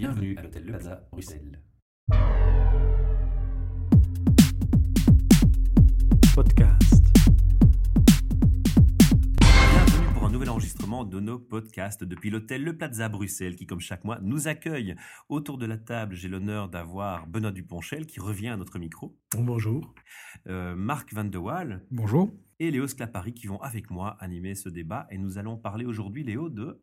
Bienvenue à l'hôtel Le Plaza, Bruxelles. Podcast. Bienvenue pour un nouvel enregistrement de nos podcasts depuis l'hôtel Le Plaza Bruxelles qui, comme chaque mois, nous accueille. Autour de la table, j'ai l'honneur d'avoir Benoît Duponchel qui revient à notre micro, Bonjour. euh, Marc Van de Waal Bonjour. et Léo Sclapari qui vont avec moi animer ce débat. Et nous allons parler aujourd'hui, Léo, de...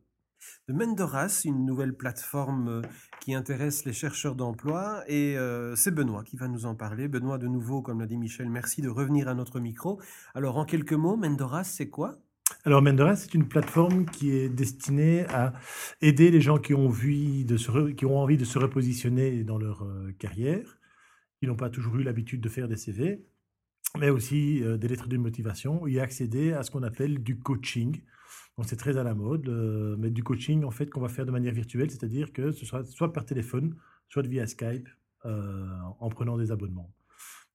de Mendoras, une nouvelle plateforme euh, qui intéresse les chercheurs d'emploi. Et euh, c'est Benoît qui va nous en parler. Benoît, de nouveau, comme l'a dit Michel, merci de revenir à notre micro. Alors, en quelques mots, Mendoras, c'est quoi? Alors Mendoras, c'est une plateforme qui est destinée à aider les gens qui ont envie de se, qui ont envie de se repositionner dans leur euh, carrière, qui n'ont pas toujours eu l'habitude de faire des CV, mais aussi des lettres de motivation, et accéder à ce qu'on appelle du coaching. Donc c'est très à la mode, euh, mais du coaching en fait qu'on va faire de manière virtuelle, c'est-à-dire que ce sera soit par téléphone, soit via Skype, euh, en prenant des abonnements.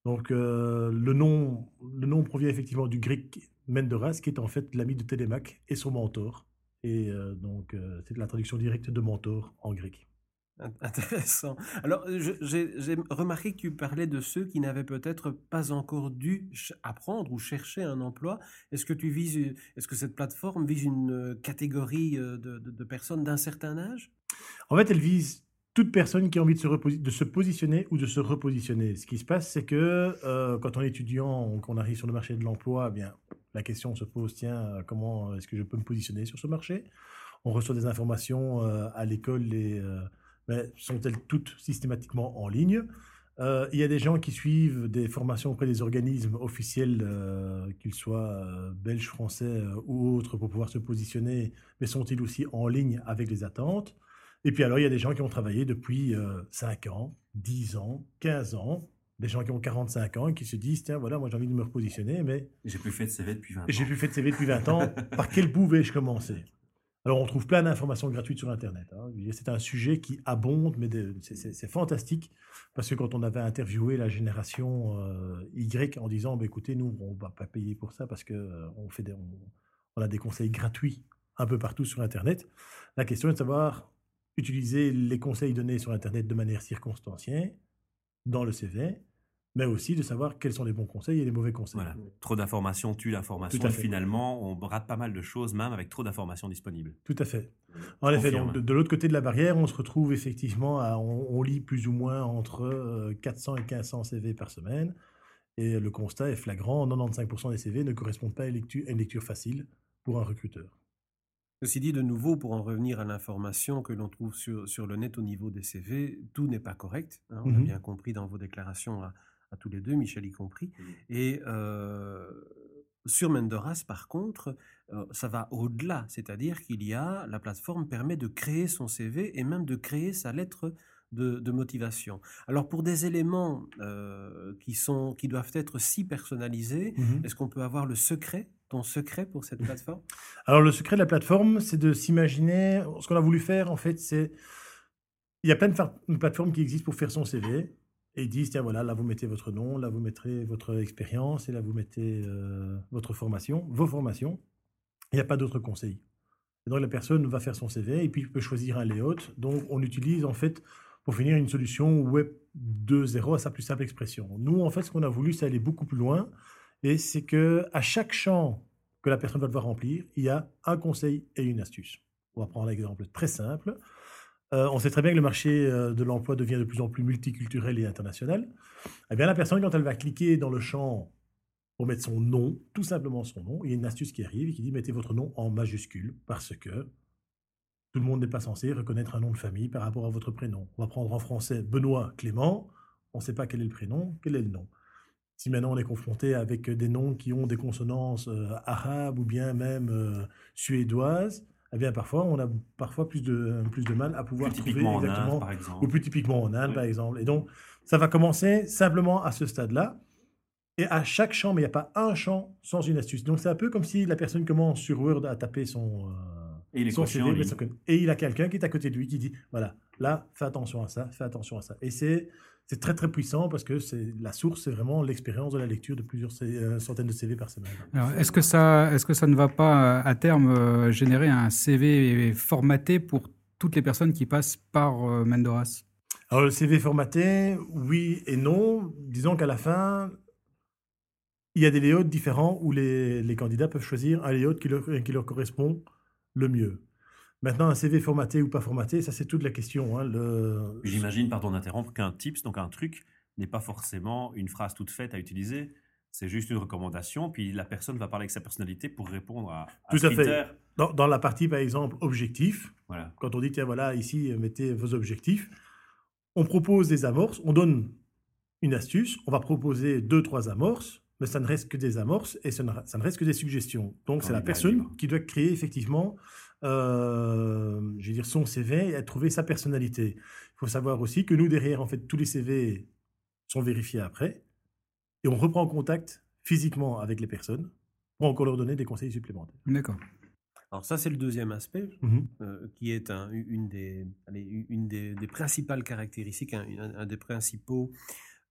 Donc euh, le, nom, le nom provient effectivement du grec Mendoras, qui est en fait l'ami de Télémaque et son mentor. Et euh, donc c'est la traduction directe de mentor en grec. Int- Intéressant. Alors, j'ai remarqué que tu parlais de ceux qui n'avaient peut-être pas encore dû apprendre ou chercher un emploi. Est-ce que tu vises, une- est-ce que cette plateforme vise une euh, catégorie euh, de, personnes d'un certain âge? En fait, elle vise toute personne qui a envie de se, de se positionner ou de se repositionner. Ce qui se passe, c'est que euh, quand on est étudiant, qu'on arrive sur le marché de l'emploi, eh bien, la question se pose, tiens, euh, comment est-ce que je peux me positionner sur ce marché? On reçoit des informations euh, à l'école, et, euh, mais sont-elles toutes systématiquement en ligne? Euh, Il y a des gens qui suivent des formations auprès des organismes officiels, euh, qu'ils soient euh, belges, français ou autres, pour pouvoir se positionner, mais sont-ils aussi en ligne avec les attentes? Et puis alors, il y a des gens qui ont travaillé depuis euh, 5 ans, 10 ans, 15 ans, des gens qui ont 45 ans et qui se disent, tiens, voilà, moi j'ai envie de me repositionner, mais J'ai plus fait de CV depuis 20 ans. j'ai plus fait de CV depuis 20 ans, par quel bout vais-je commencer? Alors, on trouve plein d'informations gratuites sur Internet. hein. C'est un sujet qui abonde, mais c'est- fantastique, parce que quand on avait interviewé la génération euh, Y en disant, bah, écoutez, nous, on ne va pas payer pour ça parce qu'on des- on- on a des conseils gratuits un peu partout sur Internet, la question est de savoir utiliser les conseils donnés sur Internet de manière circonstanciée dans le CV, mais aussi de savoir quels sont les bons conseils et les mauvais conseils. Voilà. Trop d'informations tue l'information. Tout à Et fait. finalement, on rate pas mal de choses, même avec trop d'informations disponibles. Tout à fait. En effet, donc, de, de l'autre côté de la barrière, on se retrouve effectivement à, on, on lit plus ou moins entre euh, 400 et 1500 CV par semaine. Et le constat est flagrant, 95% des CV ne correspondent pas à une lecture, à une lecture facile pour un recruteur. Ceci dit, de nouveau, pour en revenir à l'information que l'on trouve sur, sur le net au niveau des CV, tout n'est pas correct. hein, on a Mhm. bien compris dans vos déclarations à, à tous les deux, Michel y compris. Et euh, sur Mendoras, par contre, ça va au-delà. C'est-à-dire qu'il y a, la plateforme permet de créer son CV et même de créer sa lettre de, de motivation. Alors, pour des éléments euh, qui, sont, qui doivent être si personnalisés, est-ce qu'on peut avoir le secret, ton secret pour cette plateforme? Alors, le secret de la plateforme, c'est de s'imaginer. Ce qu'on a voulu faire, en fait, c'est. Il y a plein de plateformes qui existent pour faire son CV. Et ils disent tiens, voilà, là, vous mettez votre nom, là, vous mettrez votre expérience, et là, vous mettez euh, votre formation, vos formations. Il n'y a pas d'autres conseils. Et donc, la personne va faire son CV et puis peut choisir un layout. Donc, on utilise, en fait, pour finir, une solution Web 2.0 à sa plus simple expression. Nous, en fait, ce qu'on a voulu, c'est aller beaucoup plus loin. Et c'est que à chaque champ que la personne va devoir remplir, il y a un conseil et une astuce. On va prendre l'exemple très simple. Euh, on sait très bien que le marché euh, de l'emploi devient de plus en plus multiculturel et international. Eh bien, la personne, quand elle va cliquer dans le champ pour mettre son nom, tout simplement son nom, il y a une astuce qui arrive et qui dit mettez votre nom en majuscule parce que tout le monde n'est pas censé reconnaître un nom de famille par rapport à votre prénom. On va prendre en français Benoît Clément, on ne sait pas quel est le prénom, quel est le nom. Si maintenant on est confronté avec des noms qui ont des consonances euh, arabes ou bien même suédoises, eh bien parfois on a parfois plus de, plus de mal à pouvoir Plus trouver typiquement en exactement Inde, par exemple. ou plus typiquement en Inde, Oui. par exemple. Et donc, ça va commencer simplement à ce stade-là. Et à chaque champ, mais il n'y a pas un champ sans une astuce. Donc, c'est un peu comme si la personne commence sur Word à taper son, euh, Et il est son coché CV, en mais son et il a quelqu'un qui est à côté de lui qui dit, voilà, là, fais attention à ça, fais attention à ça. Et c'est c'est très, très puissant parce que c'est la source, c'est vraiment l'expérience de la lecture de plusieurs euh, centaines de CV par semaine. Est-ce que ça, est-ce que ça ne va pas euh, à terme euh, générer un CV formaté pour toutes les personnes qui passent par Mendoras? Alors, le CV formaté, oui et non. Disons qu'à la fin, il y a des layouts différents où les, les candidats peuvent choisir un layout qui leur, qui leur correspond le mieux. Maintenant, un CV formaté ou pas formaté, ça c'est toute la question. hein. Le- J'imagine, pardon d'interrompre, qu'un tips, donc un truc, n'est pas forcément une phrase toute faite à utiliser. C'est juste une recommandation, puis la personne va parler avec sa personnalité pour répondre à, à Tout à fait. Dans, dans la partie, par exemple, objectif, Voilà. quand on dit, tiens, voilà, ici, mettez vos objectifs, on propose des amorces, on donne une astuce, on va proposer deux, trois amorces, mais ça ne reste que des amorces et ça ne, ça ne reste que des suggestions. Donc, On c'est est la personne libre. qui doit créer effectivement, euh, je vais dire, son CV et trouver sa personnalité. Il faut savoir aussi que nous, derrière, en fait, tous les CV sont vérifiés après et on reprend contact physiquement avec les personnes pour encore leur donner des conseils supplémentaires. D'accord. Alors ça, c'est le deuxième aspect, Mhm. euh, qui est un- une, des, allez, une des, des principales caractéristiques, un, un- un des principaux,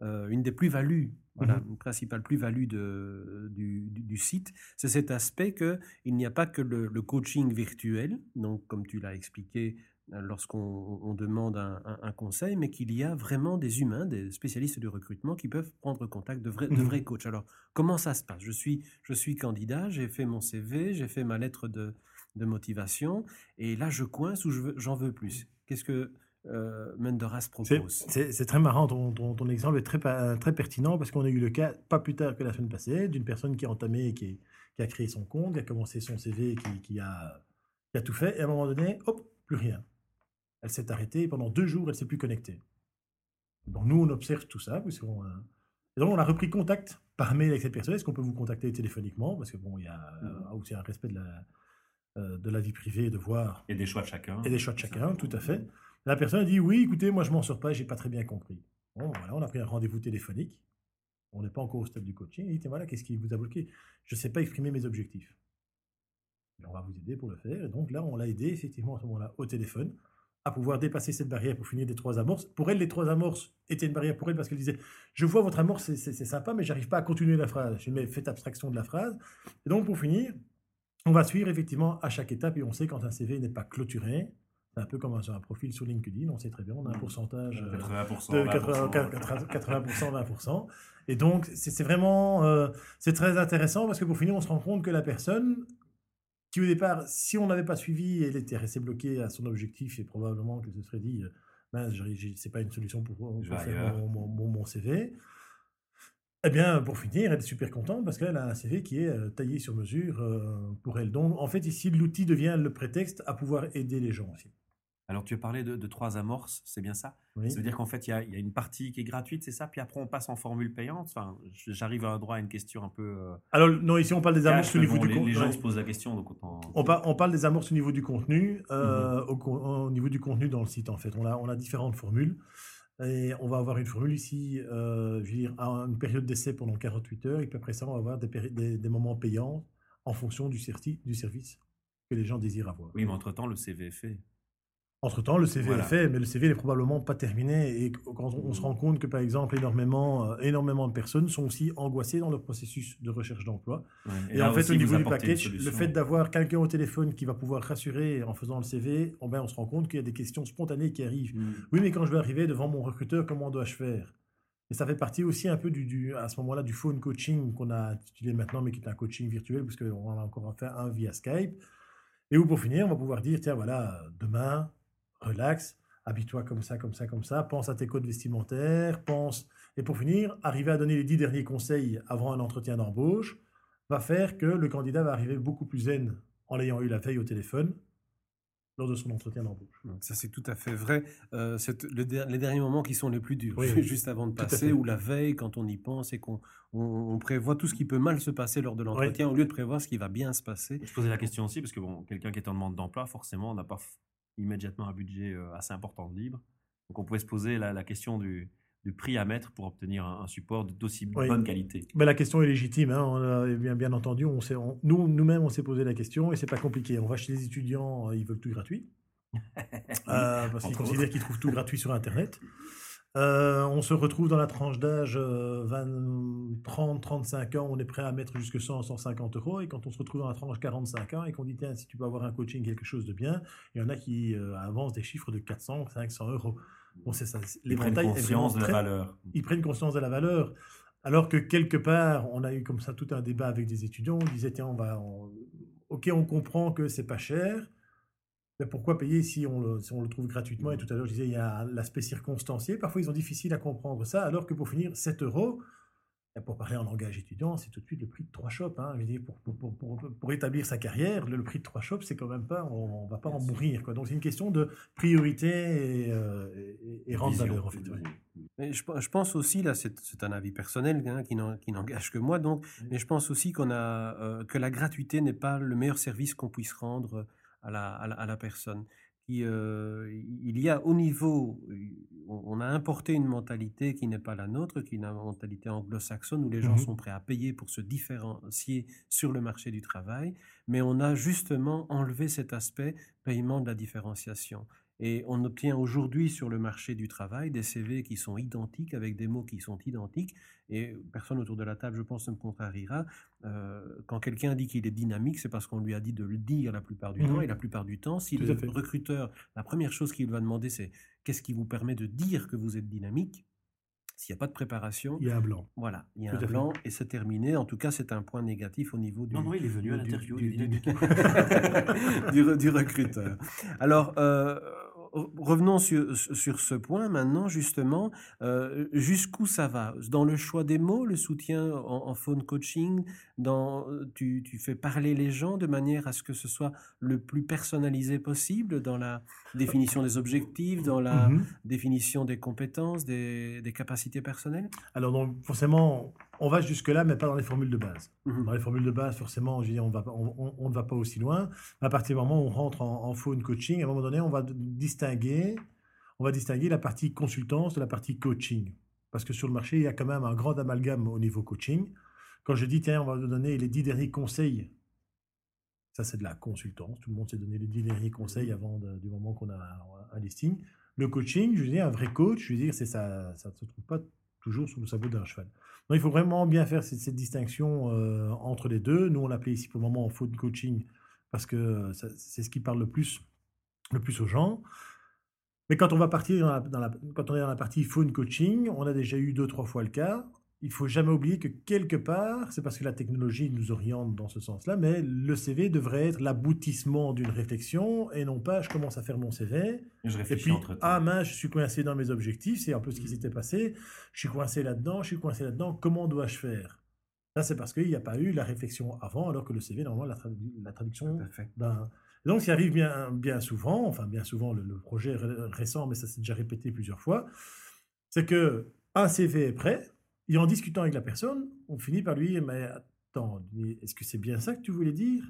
euh, une des plus-values, voilà, Mhm. une principale plus-value du, du- du site, c'est cet aspect qu'il n'y a pas que le, le coaching virtuel, donc comme tu l'as expliqué euh, lorsqu'on on demande un, un- un conseil, mais qu'il y a vraiment des humains, des spécialistes du recrutement qui peuvent prendre contact de vrais, de Mhm. vrais coachs. Alors, comment ça se passe? Je suis, je suis candidat, j'ai fait mon CV, j'ai fait ma lettre de, de motivation, et là je coince ou je veux- j'en veux plus? Qu'est-ce que euh, Mendoras C'est- propose C'est très marrant, ton, ton- ton exemple est très, pertinent parce qu'on a eu le cas, pas plus tard que la semaine passée, d'une personne qui a entamé, qui, qui a créé son compte, qui a commencé son CV, qui, qui a, qui a tout fait, et à un moment donné, hop, plus rien. Elle s'est arrêtée, et pendant deux jours, elle ne s'est plus connectée. Donc nous, on observe tout ça, qu'on, euh, et donc on a repris contact par mail avec cette personne. Est-ce qu'on peut vous contacter téléphoniquement? Parce que bon, il y a euh, aussi un respect de la, de la vie privée, de voir a des choix de chacun. et des choix de chacun, tout à fait. La personne a dit oui, écoutez, moi je m'en sors pas, j'ai pas très bien compris. Bon, voilà, on a pris un rendez-vous téléphonique. On n'est pas encore au stade du coaching. Il dit voilà, qu'est-ce qui vous a bloqué? Je ne sais pas exprimer mes objectifs. Et on va vous aider pour le faire. Et donc là, on l'a aidé effectivement à ce moment-là au téléphone à pouvoir dépasser cette barrière pour finir des trois amorces. Pour elle, les trois amorces étaient une barrière pour elle parce qu'elle disait Je vois votre amorce, c'est sympa, mais j'arrive pas à continuer la phrase. Je mets faites abstraction de la phrase. Et donc, pour finir, on va suivre effectivement à chaque étape et on sait quand un CV n'est pas clôturé. C'est un peu comme un, un profil sur LinkedIn, on sait très bien, on a un pourcentage euh, 80%, de 20%. 80%, 80%, 20%. Et donc, c'est vraiment, euh, c'est très intéressant parce que pour finir, on se rend compte que la personne, qui au départ, si on n'avait pas suivi, elle était restée bloquée à son objectif et probablement que se serait dit, j'ai- c'est pas une solution pour, pour faire mon CV. Eh bien, pour finir, elle est super contente parce qu'elle a un CV qui est euh, taillé sur mesure euh, pour elle. Donc, en fait, ici, l'outil devient le prétexte à pouvoir aider les gens aussi. Alors, tu as parlé de, de trois amorces, c'est bien ça? Oui. Ça veut dire qu'en fait, il y, a- il y a une partie qui est gratuite, c'est ça? Puis après, on passe en formule payante? Enfin, j'arrive à un droit à une question un peu. euh, Alors, non, ici, on parle des amorces cash, au niveau bon, du compte. les gens ouais. se posent la question, donc. On, par- on parle des amorces au niveau du contenu, euh, Mhm. au, niveau du contenu dans le site en fait. On a, on a différentes formules et on va avoir une formule ici, euh, je une période d'essai pendant 48 heures et puis après ça, on va avoir des, moments payants en fonction du, du service que les gens désirent avoir. Oui, mais entre-temps, le CV est fait. Entre-temps, le CV Voilà. est fait, mais le CV n'est probablement pas terminé. Et quand on, on se rend compte que, par exemple, énormément, euh, énormément de personnes sont aussi angoissées dans leur processus de recherche d'emploi. Ouais. Et, en fait, au niveau du package, le fait d'avoir quelqu'un au téléphone qui va pouvoir rassurer en faisant le CV, oh ben, on se rend compte qu'il y a des questions spontanées qui arrivent. Mm. Oui, mais quand je vais arriver devant mon recruteur, comment dois-je faire? Et ça fait partie aussi un peu du, du- à ce moment-là du phone coaching qu'on a intitulé maintenant, mais qui est un coaching virtuel, parce qu'on en a encore fait un via Skype. Et où pour finir, on va pouvoir dire, tiens, voilà, demain, relax, habille-toi comme ça, comme ça, comme ça, pense à tes codes vestimentaires, pense... Et pour finir, arriver à donner les dix derniers conseils avant un entretien d'embauche va faire que le candidat va arriver beaucoup plus zen en l'ayant eu la veille au téléphone lors de son entretien d'embauche. Ça, c'est tout à fait vrai. Euh, c'est le der- les derniers moments qui sont les plus durs, Oui, oui. juste avant de passer, ou la veille, quand on y pense et qu'on on, on prévoit tout ce qui peut mal se passer lors de l'entretien, au lieu de prévoir ce qui va bien se passer. Je posais la question aussi parce que bon, quelqu'un qui est en demande d'emploi, forcément, n'a pas immédiatement un budget euh, assez important de libre. Donc, on pouvait se poser la, la question du, du prix à mettre pour obtenir un, un support d'aussi Oui. bonne qualité. Mais la question est légitime, hein, on a bien, bien entendu. On on- nous, nous-mêmes, on s'est posé la question et c'est pas compliqué. On va chez les étudiants, euh, ils veulent tout gratuit. Euh, parce qu'ils considèrent qu'ils trouvent tout gratuit sur Internet. Euh, on se retrouve dans la tranche d'âge euh, 20, 30, 35 ans, on est prêt à mettre jusque 100, 150 euros. Et quand on se retrouve dans la tranche 45 ans et qu'on dit, tiens, si tu peux avoir un coaching, quelque chose de bien, il y en a qui euh, avancent des chiffres de 400, 500 euros. Bon, c'est ça. Ils prennent conscience de la très- valeur. ils prennent conscience de la valeur. Alors que quelque part, on a eu comme ça tout un débat avec des étudiants. On disait, tiens, on va. on- Ok, on comprend que c'est pas cher, mais pourquoi payer si on le, si on le trouve gratuitement? Et tout à l'heure, je disais, il y a l'aspect circonstancié. Parfois, ils ont difficile à comprendre ça, alors que pour finir, 7 euros, et pour parler en langage étudiant, c'est tout de suite le prix de trois shops. Hein. Je veux dire, pour, pour, pour, pour, pour établir sa carrière, le, le prix de trois shops, c'est quand même pas, on, on va pas en mourir. Quoi. Donc c'est une question de priorité et, euh, et, et valeur, en fait. ouais. Et je, je pense aussi, là, c'est un avis personnel hein, qui n'engage que moi, donc, mais je pense aussi qu'on a euh, que la gratuité n'est pas le meilleur service qu'on puisse rendre à la, à la, à la personne. Qui, euh, il y a au niveau, on, a importé une mentalité qui n'est pas la nôtre, qui est une mentalité anglo-saxonne où les gens Mhm. sont prêts à payer pour se différencier sur le marché du travail, mais on a justement enlevé cet aspect paiement de la différenciation. Et on obtient aujourd'hui sur le marché du travail des CV qui sont identiques, avec des mots qui sont identiques. Et personne autour de la table, je pense, ne me contrariera. Euh, quand quelqu'un dit qu'il est dynamique, c'est parce qu'on lui a dit de le dire la plupart du Mhm. temps. Et la plupart du temps, si Tout le à recruteur, la première chose qu'il va demander, c'est qu'est-ce qui vous permet de dire que vous êtes dynamique? S'il n'y a pas de préparation, Il y a un blanc. voilà, il y a Tout un à fait. blanc et c'est terminé. En tout cas, c'est un point négatif au niveau du, Non, non, il est venu à du- l'interview. du, re- du recruteur. Alors, euh, revenons sur, sur ce point maintenant, justement. Euh, Jusqu'où ça va? Dans le choix des mots, le soutien en, en phone coaching, dans, tu, tu fais parler les gens de manière à ce que ce soit le plus personnalisé possible dans la définition des objectifs, dans la Mhm. définition des compétences, des, des capacités personnelles? Alors, donc, forcément, on va jusque-là, mais pas dans les formules de base. Mhm. Dans les formules de base, forcément, je veux dire, on, va, pas- on, on- on ne va pas aussi loin. À partir du moment où on rentre en, en phone coaching, à un moment donné, on va distinguer, on va distinguer la partie consultance de la partie coaching. Parce que sur le marché, il y a quand même un grand amalgame au niveau coaching. Quand je dis, tiens, on va vous donner les dix derniers conseils, ça c'est de la consultance. Tout le monde s'est donné les dix derniers conseils avant de- du moment qu'on a un, un listing. Le coaching, je veux dire, un vrai coach, je veux dire, c'est ça, ça ne se trouve pas toujours sous le sabot d'un cheval. Donc, il faut vraiment bien faire cette, distinction euh, entre les deux. Nous, on l'appelait ici pour le moment phone coaching parce que euh, c'est ce qui parle le plus, le plus aux gens. Mais quand on va partir dans la, dans la- quand on est dans la partie phone coaching, on a déjà eu deux, trois fois le cas. Il faut jamais oublier que quelque part, c'est parce que la technologie nous oriente dans ce sens-là, mais le CV devrait être l'aboutissement d'une réflexion et non pas je commence à faire mon CV Je et puis, entre ah mince, je suis coincé dans mes objectifs, c'est un peu ce qui s'était passé. Je suis coincé là-dedans, je suis coincé là-dedans, comment dois-je faire? Là, c'est parce qu'il n'y a pas eu la réflexion avant, alors que le CV, normalement, la, tradu- la traduction d'un. Donc, ça arrive bien, bien souvent, enfin, bien souvent, le, le projet ré- récent, mais ça s'est déjà répété plusieurs fois, c'est que un CV est prêt, et en discutant avec la personne, on finit par lui dire Mais attends, est-ce que c'est bien ça que tu voulais dire?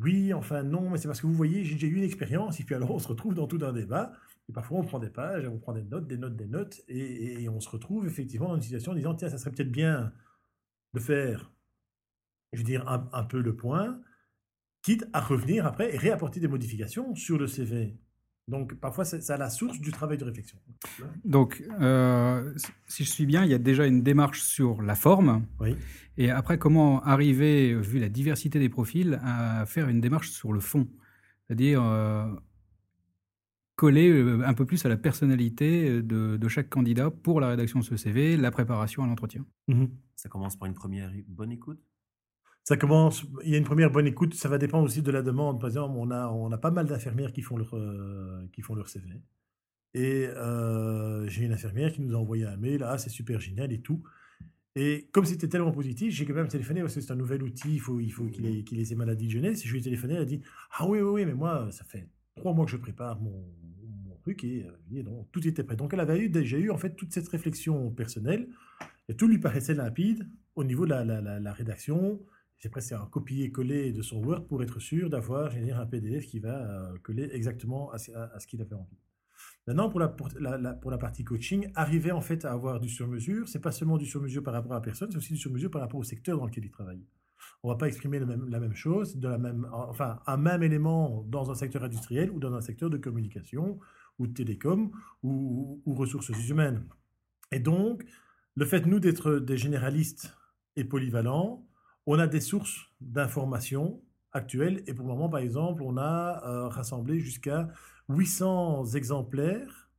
Oui, enfin non, mais c'est parce que vous voyez, j'ai eu une expérience, et puis alors on se retrouve dans tout un débat, et parfois on prend des pages, on prend des notes, des notes, des notes, et, on se retrouve effectivement dans une situation en disant, tiens, ça serait peut-être bien de faire, je veux dire, un peu le point, quitte à revenir après et réapporter des modifications sur le CV. Donc parfois, c'est à la source du travail de réflexion. Donc, euh, si je suis bien, il y a déjà une démarche sur la forme. Oui. Et après, comment arriver, vu la diversité des profils, à faire une démarche sur le fond? C'est-à-dire euh, coller euh, un peu plus à la personnalité de, de chaque candidat pour la rédaction de ce CV, la préparation à l'entretien. Ça commence par une première bonne écoute? Ça commence, il y a une première bonne écoute, ça va dépendre aussi de la demande. Par exemple, on a, on a pas mal d'infirmières qui, font leur, euh, qui font leur CV. Et euh, j'ai une infirmière qui nous a envoyé un mail, ah c'est super génial et tout. Et comme c'était tellement positif, j'ai quand même téléphoné parce que c'est un nouvel outil, il faut il faut qu'il ait, qu'il ait ses maladies de jeunesse. Je lui ai téléphoné, elle a dit Ah oui, oui, oui, mais moi, ça fait trois mois que je prépare mon, mon truc et, euh, tout était prêt. Donc elle avait eu, déjà eu en fait toute cette réflexion personnelle et tout lui paraissait limpide au niveau de la, la rédaction. C'est presque un copier-coller de son Word pour être sûr d'avoir dire, un PDF qui va euh, coller exactement à, ce- à- à ce qu'il avait envie. Maintenant, pour la, pour, la, pour la partie coaching, arriver en fait à avoir du sur-mesure, c'est pas seulement du sur-mesure par rapport à la personne, c'est aussi du sur-mesure par rapport au secteur dans lequel il travaille. On va pas exprimer le même- la même chose, de la même, enfin, un même élément dans un secteur industriel ou dans un secteur de communication ou télécom, ou, ou ressources humaines. Et donc, le fait, nous, d'être des généralistes et polyvalents, on a des sources d'informations actuelles. Et pour le moment, par exemple, on a euh, rassemblé jusqu'à 800 exemplaires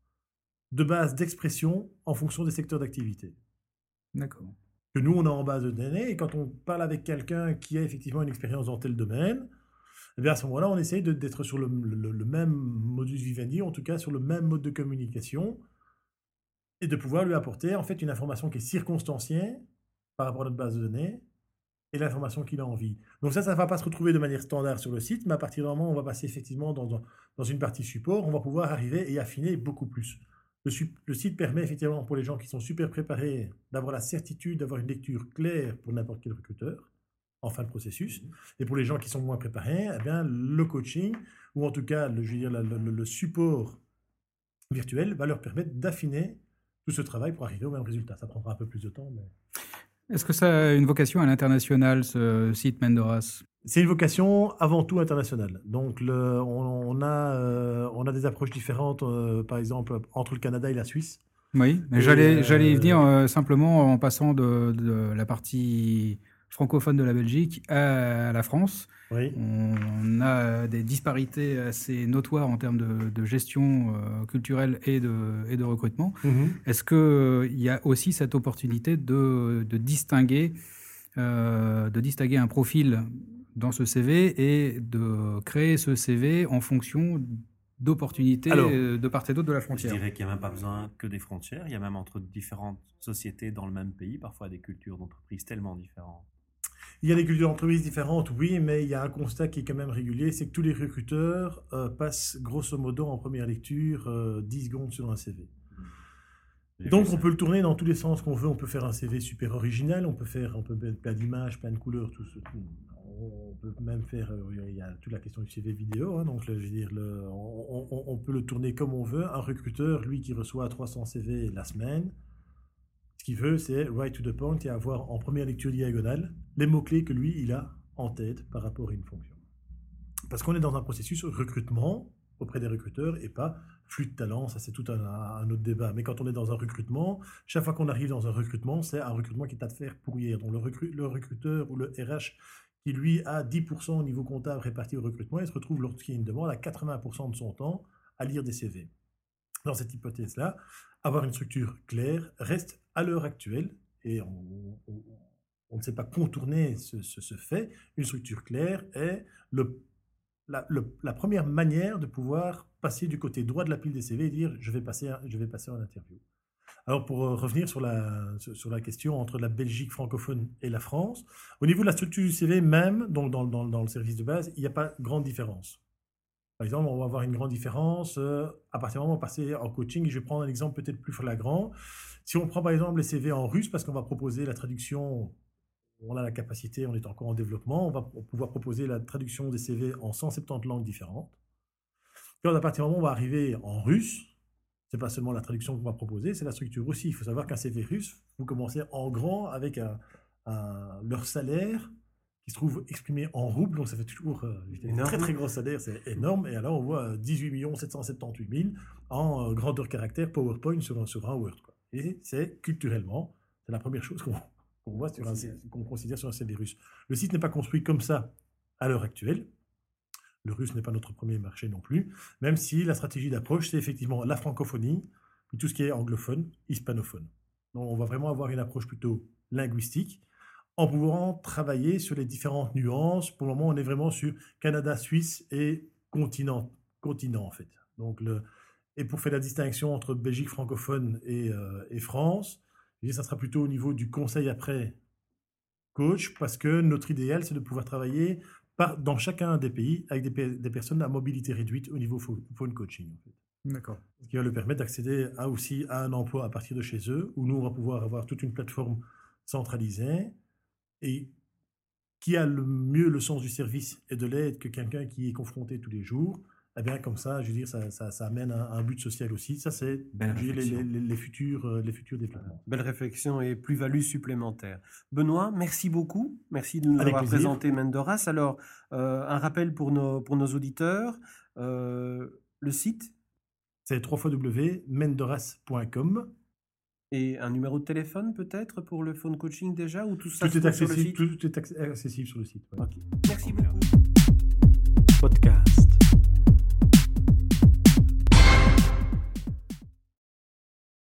de bases d'expression en fonction des secteurs d'activité. D'accord. Que nous, on a en base de données. Et quand on parle avec quelqu'un qui a effectivement une expérience dans tel domaine, eh à ce moment-là, on essaye d'être sur le, le, même modus vivendi, en tout cas sur le même mode de communication, et de pouvoir lui apporter en fait une information qui est circonstanciée par rapport à notre base de données, et l'information qu'il a envie. Donc ça, ça ne va pas se retrouver de manière standard sur le site, mais à partir du moment où on va passer effectivement dans, dans une partie support, on va pouvoir arriver et affiner beaucoup plus. Le, le, site permet effectivement pour les gens qui sont super préparés d'avoir la certitude d'avoir une lecture claire pour n'importe quel recruteur en fin de processus. Mmh. Et pour les gens qui sont moins préparés, eh bien, le coaching, ou en tout cas le, je veux dire, le, le support virtuel, va leur permettre d'affiner tout ce travail pour arriver au même résultat. Ça prendra un peu plus de temps, mais... Est-ce que ça a une vocation à l'international, ce site Mendoras? C'est une vocation avant tout internationale. Donc, le, on, a, euh, on a des approches différentes, euh, par exemple, entre le Canada et la Suisse. Oui, mais j'allais, j'allais y venir euh, simplement en passant de, de, la partie francophone de la Belgique à la France. On a des disparités assez notoires en termes de, gestion euh, culturelle et de, et de recrutement. Mhm. Est-ce qu'il euh, y a aussi cette opportunité de, de distinguer, euh, de distinguer un profil dans ce CV et de créer ce CV en fonction d'opportunités de part et d'autre de la frontière? Je dirais qu'il n'y a même pas besoin que des frontières, il y a même entre différentes sociétés dans le même pays, parfois des cultures d'entreprise tellement différentes. Il y a des cultures d'entreprise différentes, oui, mais il y a un constat qui est quand même régulier, c'est que tous les recruteurs euh, passent grosso modo en première lecture 10 euh, secondes sur un CV. Donc on peut le tourner dans tous les sens qu'on veut. On peut faire un CV super original, on peut faire, on peut mettre plein d'images, plein de couleurs, tout ce, on peut même faire, euh, il y a toute la question du CV vidéo, hein, donc je veux dire, le, on, on, peut le tourner comme on veut. Un recruteur, lui qui reçoit 300 CV la semaine, qu'il veut, c'est right to the point et avoir en première lecture diagonale les mots-clés que lui, il a en tête par rapport à une fonction. Parce qu'on est dans un processus recrutement auprès des recruteurs et pas flux de talent, ça c'est tout un, autre débat. Mais quand on est dans un recrutement, chaque fois qu'on arrive dans un recrutement, c'est un recrutement qui est à faire pourrir. Donc le, le recruteur ou le RH qui lui a 10% au niveau comptable réparti au recrutement, il se retrouve lorsqu'il y a une demande à 80% de son temps à lire des CV. Dans cette hypothèse-là, avoir une structure claire reste à l'heure actuelle, et on, ne sait pas contourner ce, fait, une structure claire est la, première manière de pouvoir passer du côté droit de la pile des CV et dire je vais passer, je en interview. Alors pour euh, revenir sur la, question entre la Belgique francophone et la France, au niveau de la structure du CV même, donc dans le service de base, il n'y a pas grande différence. Par exemple, on va avoir une grande différence euh, à partir du moment passe en coaching. je vais prendre un exemple peut-être plus flagrant. Si on prend par exemple les CV en russe, parce qu'on va proposer la traduction, on a la capacité, on est encore en développement, on va pouvoir proposer la traduction des CV en 170 langues différentes. Quand à partir du moment où on va arriver en russe, c'est pas seulement la traduction qu'on va proposer, c'est la structure aussi. Il faut savoir qu'un CV russe, vous commencez en grand avec leur salaire qui se trouve exprimé en roubles, donc ça fait toujours euh, un très très gros salaire, c'est énorme. Et alors on voit 18 778 000 en euh, grandeur caractère PowerPoint sur un, sur un Word. Quoi. Et c'est culturellement, c'est la première chose qu'on voit sur un, qu'on considère sur un CV russe. Le site n'est pas construit comme ça à l'heure actuelle. Le russe n'est pas notre premier marché non plus, même si la stratégie d'approche, c'est effectivement la francophonie, puis tout ce qui est anglophone, hispanophone. Donc on va vraiment avoir une approche plutôt linguistique en pouvant travailler sur les différentes nuances. Pour le moment, on est vraiment sur Canada, Suisse et continent, continent en fait. Donc le, et pour faire la distinction entre Belgique francophone et, euh, et France, ça sera plutôt au niveau du conseil après coach, parce que notre idéal, c'est de pouvoir travailler par, dans chacun des pays avec des, des, personnes à mobilité réduite au niveau phone coaching. En fait. D'accord. Ce qui va leur permettre d'accéder à, aussi à un emploi à partir de chez eux, où nous, on va pouvoir avoir toute une plateforme centralisée et qui a le mieux le sens du service et de l'aide que quelqu'un qui est confronté tous les jours, eh bien, comme ça, je veux dire, ça, ça, amène un, un, but social aussi. Ça, c'est les, les, les, futurs, euh, les futurs développements. Belle réflexion et plus-value supplémentaire. Benoît, merci beaucoup. Merci de nous avoir présenté Mendoras. Alors, euh, un rappel pour nos, pour nos auditeurs. Euh, le site? C'est www.mendoras.com. Et un numéro de téléphone peut-être pour le phone coaching déjà ou tout ça Tout est trouve sur le accessible, site? tout est acc- accessible sur le site. ouais. Merci beaucoup.